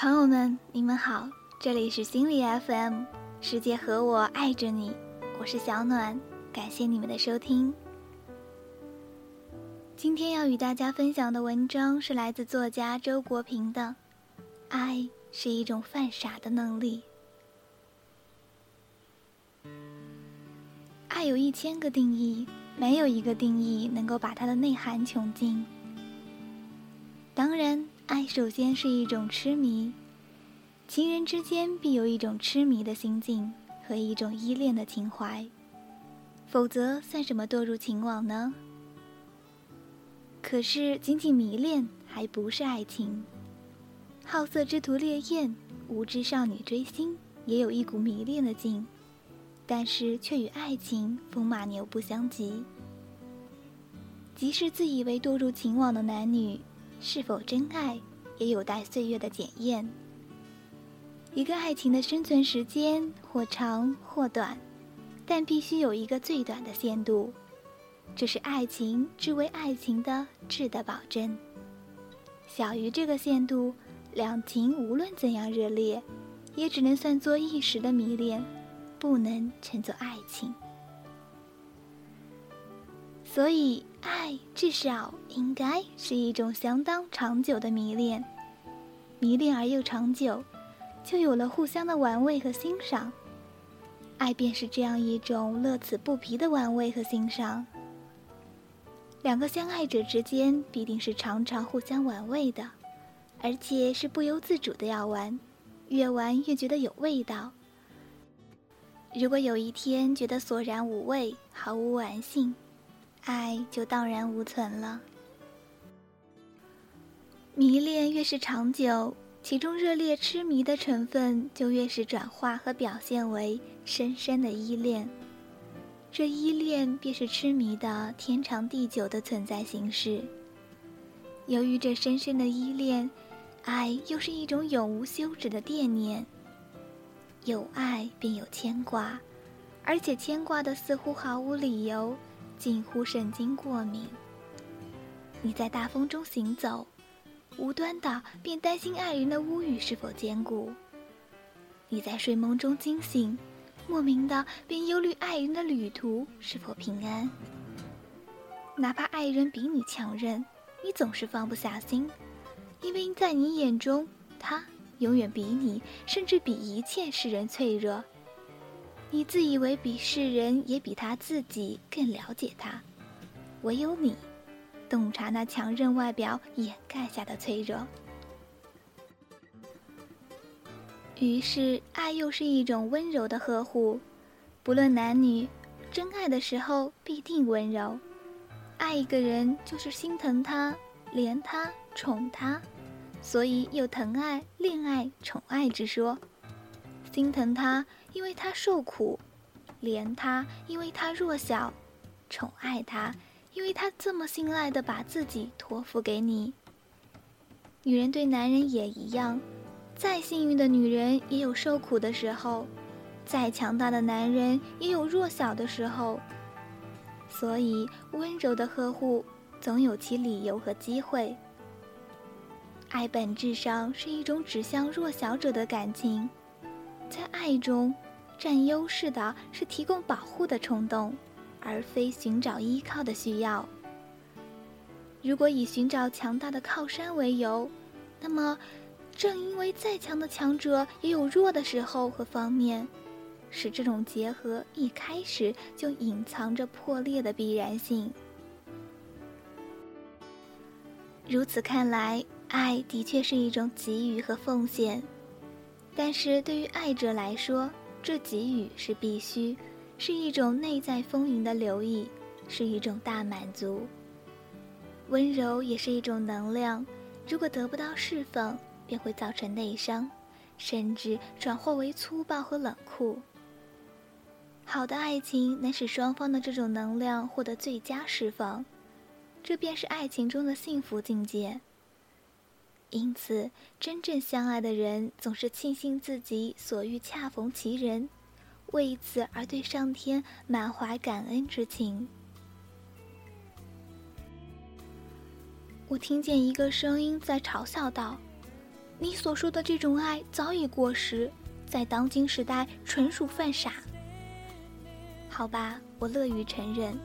朋友们，你们好，这里是心理 FM，世界和我爱着你，我是小暖，感谢你们的收听。今天要与大家分享的文章是来自作家周国平的《爱是一种犯傻的能力》。爱有一千个定义，没有一个定义能够把它的内涵穷尽。当然。爱首先是一种痴迷，情人之间必有一种痴迷的心境和一种依恋的情怀，否则算什么堕入情网呢？可是仅仅迷恋还不是爱情，好色之徒烈焰，无知少女追星也有一股迷恋的劲，但是却与爱情风马牛不相及。即使自以为堕入情网的男女。是否真爱，也有待岁月的检验。一个爱情的生存时间或长或短，但必须有一个最短的限度，这是爱情之为爱情的质的保证。小于这个限度，两情无论怎样热烈，也只能算作一时的迷恋，不能称作爱情。所以，爱至少应该是一种相当长久的迷恋，迷恋而又长久，就有了互相的玩味和欣赏。爱便是这样一种乐此不疲的玩味和欣赏。两个相爱者之间必定是常常互相玩味的，而且是不由自主的要玩，越玩越觉得有味道。如果有一天觉得索然无味，毫无玩性。爱就荡然无存了。迷恋越是长久，其中热烈痴迷的成分就越是转化和表现为深深的依恋。这依恋便是痴迷的天长地久的存在形式。由于这深深的依恋，爱又是一种永无休止的惦念。有爱便有牵挂，而且牵挂的似乎毫无理由。近乎神经过敏。你在大风中行走，无端的便担心爱人的屋宇是否坚固；你在睡梦中惊醒，莫名的便忧虑爱人的旅途是否平安。哪怕爱人比你强韧，你总是放不下心，因为在你眼中，他永远比你，甚至比一切世人脆弱。你自以为比世人也比他自己更了解他，唯有你，洞察那强韧外表掩盖下的脆弱。于是，爱又是一种温柔的呵护，不论男女，真爱的时候必定温柔。爱一个人就是心疼他、怜他、宠他，所以有疼爱、恋爱、宠爱之说。心疼他。因为他受苦，怜他；因为他弱小，宠爱他；因为他这么信赖的把自己托付给你。女人对男人也一样，再幸运的女人也有受苦的时候，再强大的男人也有弱小的时候。所以，温柔的呵护总有其理由和机会。爱本质上是一种指向弱小者的感情。在爱中，占优势的是提供保护的冲动，而非寻找依靠的需要。如果以寻找强大的靠山为由，那么，正因为再强的强者也有弱的时候和方面，使这种结合一开始就隐藏着破裂的必然性。如此看来，爱的确是一种给予和奉献。但是对于爱者来说，这给予是必须，是一种内在丰盈的留意，是一种大满足。温柔也是一种能量，如果得不到释放，便会造成内伤，甚至转化为粗暴和冷酷。好的爱情能使双方的这种能量获得最佳释放，这便是爱情中的幸福境界。因此，真正相爱的人总是庆幸自己所遇恰逢其人，为此而对上天满怀感恩之情。我听见一个声音在嘲笑道：“你所说的这种爱早已过时，在当今时代纯属犯傻。好吧，我乐于承认，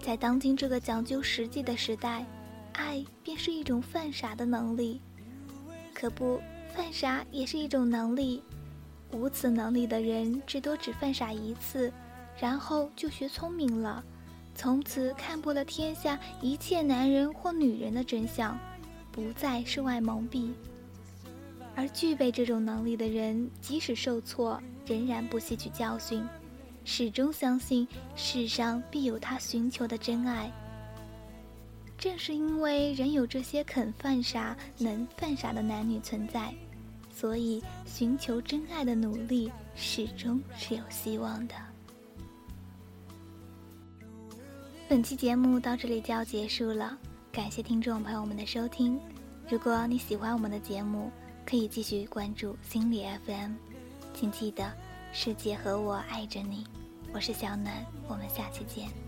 在当今这个讲究实际的时代，爱便是一种犯傻的能力。可不，犯傻也是一种能力。无此能力的人，至多只犯傻一次，然后就学聪明了，从此看破了天下一切男人或女人的真相，不再受爱蒙蔽。而具备这种能力的人，即使受挫，仍然不吸取教训，始终相信世上必有他寻求的真爱。正是因为仍有这些肯犯傻、能犯傻的男女存在，所以寻求真爱的努力始终是有希望的。本期节目到这里就要结束了，感谢听众朋友们的收听。如果你喜欢我们的节目，可以继续关注心理 FM，请记得，世界和我爱着你，我是小暖，我们下期见。